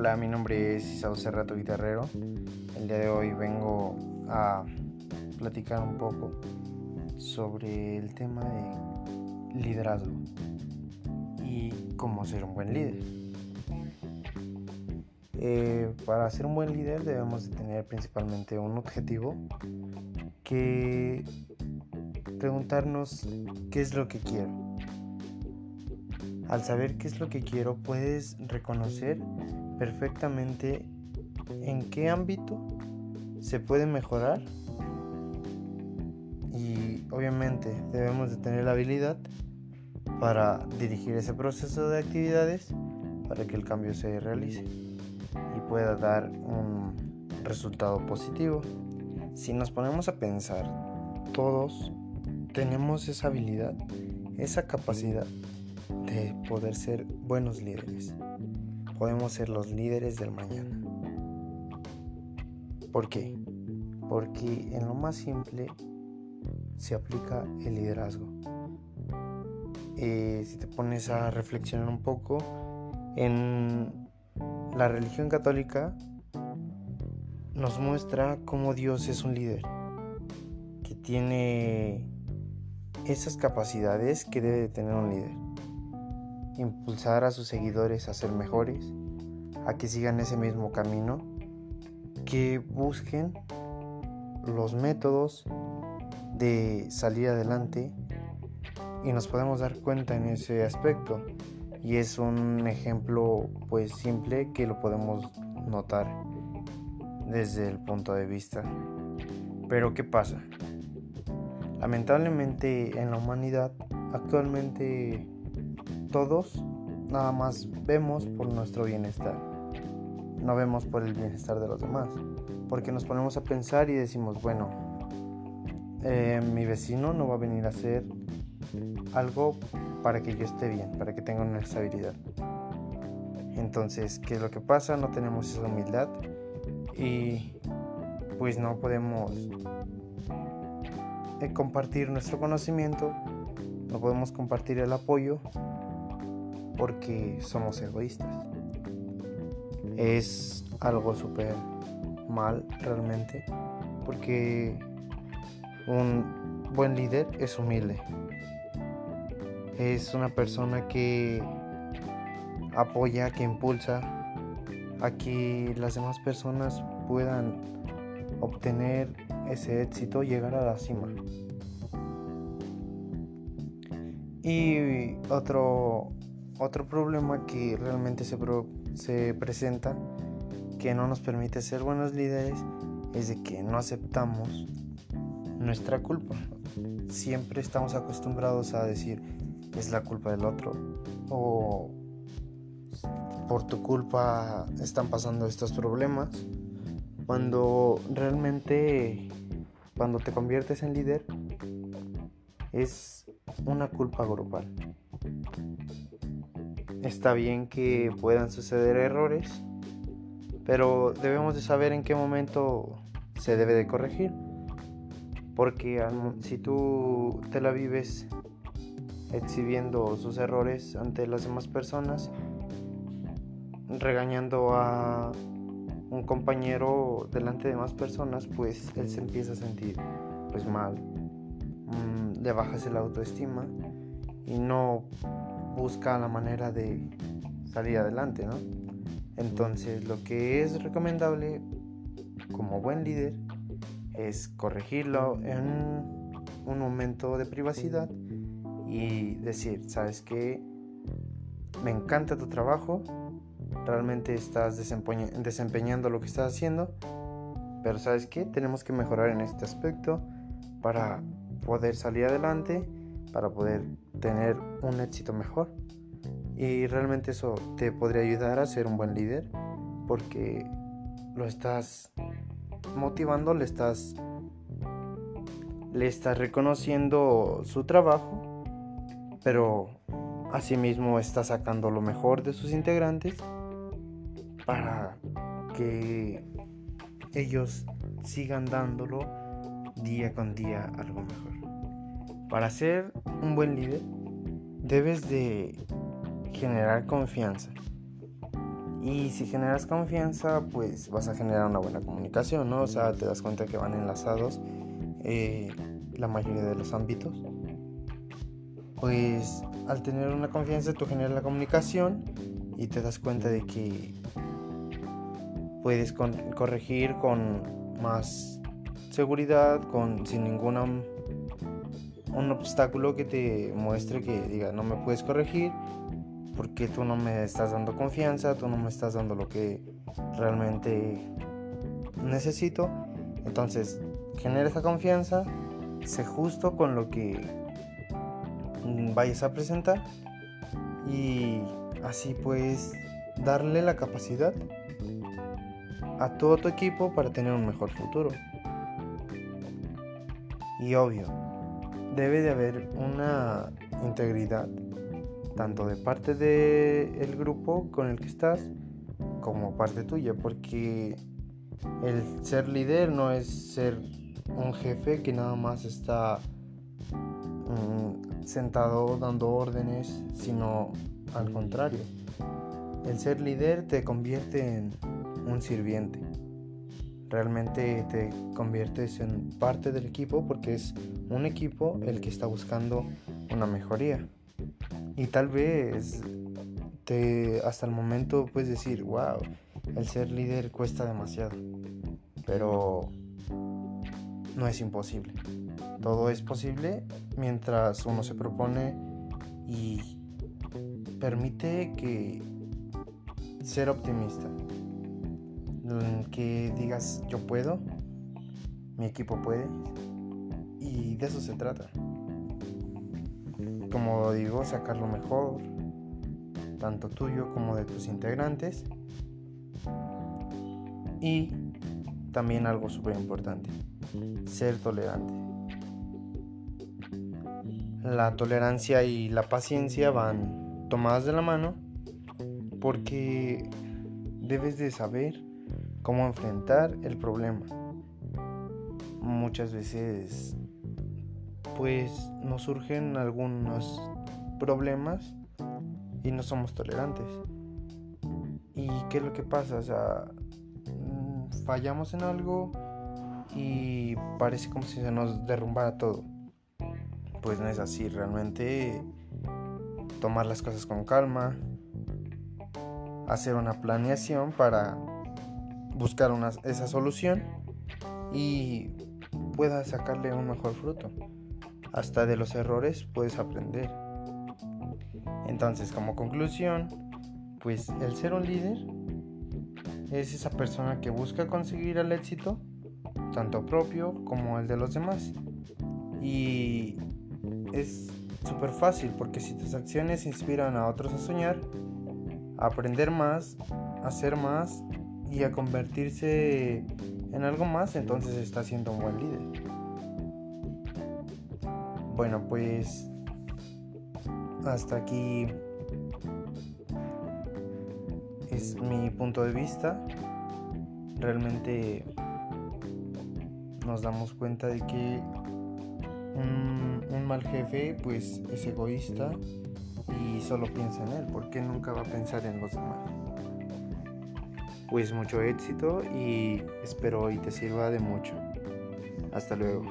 Hola, mi nombre es Isao Cerrato Guitarrero. El día de hoy vengo a platicar un poco sobre el tema de liderazgo y cómo ser un buen líder. Eh, para ser un buen líder debemos de tener principalmente un objetivo que preguntarnos qué es lo que quiero. Al saber qué es lo que quiero puedes reconocer perfectamente en qué ámbito se puede mejorar y obviamente debemos de tener la habilidad para dirigir ese proceso de actividades para que el cambio se realice y pueda dar un resultado positivo. Si nos ponemos a pensar, todos tenemos esa habilidad, esa capacidad de poder ser buenos líderes podemos ser los líderes del mañana. ¿Por qué? Porque en lo más simple se aplica el liderazgo. Eh, si te pones a reflexionar un poco, en la religión católica nos muestra cómo Dios es un líder, que tiene esas capacidades que debe tener un líder impulsar a sus seguidores a ser mejores, a que sigan ese mismo camino, que busquen los métodos de salir adelante y nos podemos dar cuenta en ese aspecto. Y es un ejemplo pues simple que lo podemos notar desde el punto de vista. Pero qué pasa lamentablemente en la humanidad actualmente todos nada más vemos por nuestro bienestar. No vemos por el bienestar de los demás. Porque nos ponemos a pensar y decimos, bueno, eh, mi vecino no va a venir a hacer algo para que yo esté bien, para que tenga una estabilidad. Entonces, ¿qué es lo que pasa? No tenemos esa humildad y pues no podemos eh, compartir nuestro conocimiento, no podemos compartir el apoyo porque somos egoístas. Es algo súper mal realmente porque un buen líder es humilde. Es una persona que apoya, que impulsa a que las demás personas puedan obtener ese éxito, llegar a la cima. Y otro otro problema que realmente se, se presenta, que no nos permite ser buenos líderes, es de que no aceptamos nuestra culpa. Siempre estamos acostumbrados a decir, es la culpa del otro, o por tu culpa están pasando estos problemas, cuando realmente, cuando te conviertes en líder, es una culpa grupal. Está bien que puedan suceder errores, pero debemos de saber en qué momento se debe de corregir. Porque si tú te la vives exhibiendo sus errores ante las demás personas, regañando a un compañero delante de más personas, pues él se empieza a sentir pues mal, mm, le bajas el autoestima y no busca la manera de salir adelante, ¿no? Entonces lo que es recomendable como buen líder es corregirlo en un momento de privacidad y decir, ¿sabes qué? Me encanta tu trabajo, realmente estás desempeñando lo que estás haciendo, pero ¿sabes qué? Tenemos que mejorar en este aspecto para poder salir adelante para poder tener un éxito mejor. Y realmente eso te podría ayudar a ser un buen líder porque lo estás motivando, le estás le estás reconociendo su trabajo, pero asimismo está sacando lo mejor de sus integrantes para que ellos sigan dándolo día con día algo mejor. Para ser un buen líder, debes de generar confianza. Y si generas confianza, pues vas a generar una buena comunicación, ¿no? O sea, te das cuenta que van enlazados eh, la mayoría de los ámbitos. Pues al tener una confianza tú generas la comunicación y te das cuenta de que puedes corregir con más seguridad, con sin ninguna un obstáculo que te muestre que diga no me puedes corregir porque tú no me estás dando confianza, tú no me estás dando lo que realmente necesito. Entonces, genera esa confianza, sé justo con lo que vayas a presentar y así puedes darle la capacidad a todo tu equipo para tener un mejor futuro. Y obvio, debe de haber una integridad tanto de parte del grupo con el que estás como parte tuya porque el ser líder no es ser un jefe que nada más está mm, sentado dando órdenes sino al contrario. El ser líder te convierte en un sirviente realmente te conviertes en parte del equipo porque es un equipo el que está buscando una mejoría. Y tal vez te, hasta el momento puedes decir, wow, el ser líder cuesta demasiado. Pero no es imposible. Todo es posible mientras uno se propone y permite que ser optimista que digas yo puedo, mi equipo puede y de eso se trata. Como digo, sacar lo mejor, tanto tuyo como de tus integrantes y también algo súper importante, ser tolerante. La tolerancia y la paciencia van tomadas de la mano porque debes de saber cómo enfrentar el problema. Muchas veces pues nos surgen algunos problemas y no somos tolerantes. ¿Y qué es lo que pasa? O sea, mm, fallamos en algo y parece como si se nos derrumbara todo. Pues no es así, realmente tomar las cosas con calma, hacer una planeación para buscar una, esa solución y puedas sacarle un mejor fruto. Hasta de los errores puedes aprender. Entonces, como conclusión, pues el ser un líder es esa persona que busca conseguir el éxito, tanto propio como el de los demás. Y es súper fácil porque si tus acciones inspiran a otros a soñar, a aprender más, a hacer más y a convertirse en algo más, entonces está siendo un buen líder. Bueno, pues hasta aquí es mi punto de vista. Realmente nos damos cuenta de que un, un, mal jefe pues es egoísta y solo piensa en él, porque nunca va a pensar en los demás pues mucho éxito y espero y te sirva de mucho. Hasta luego.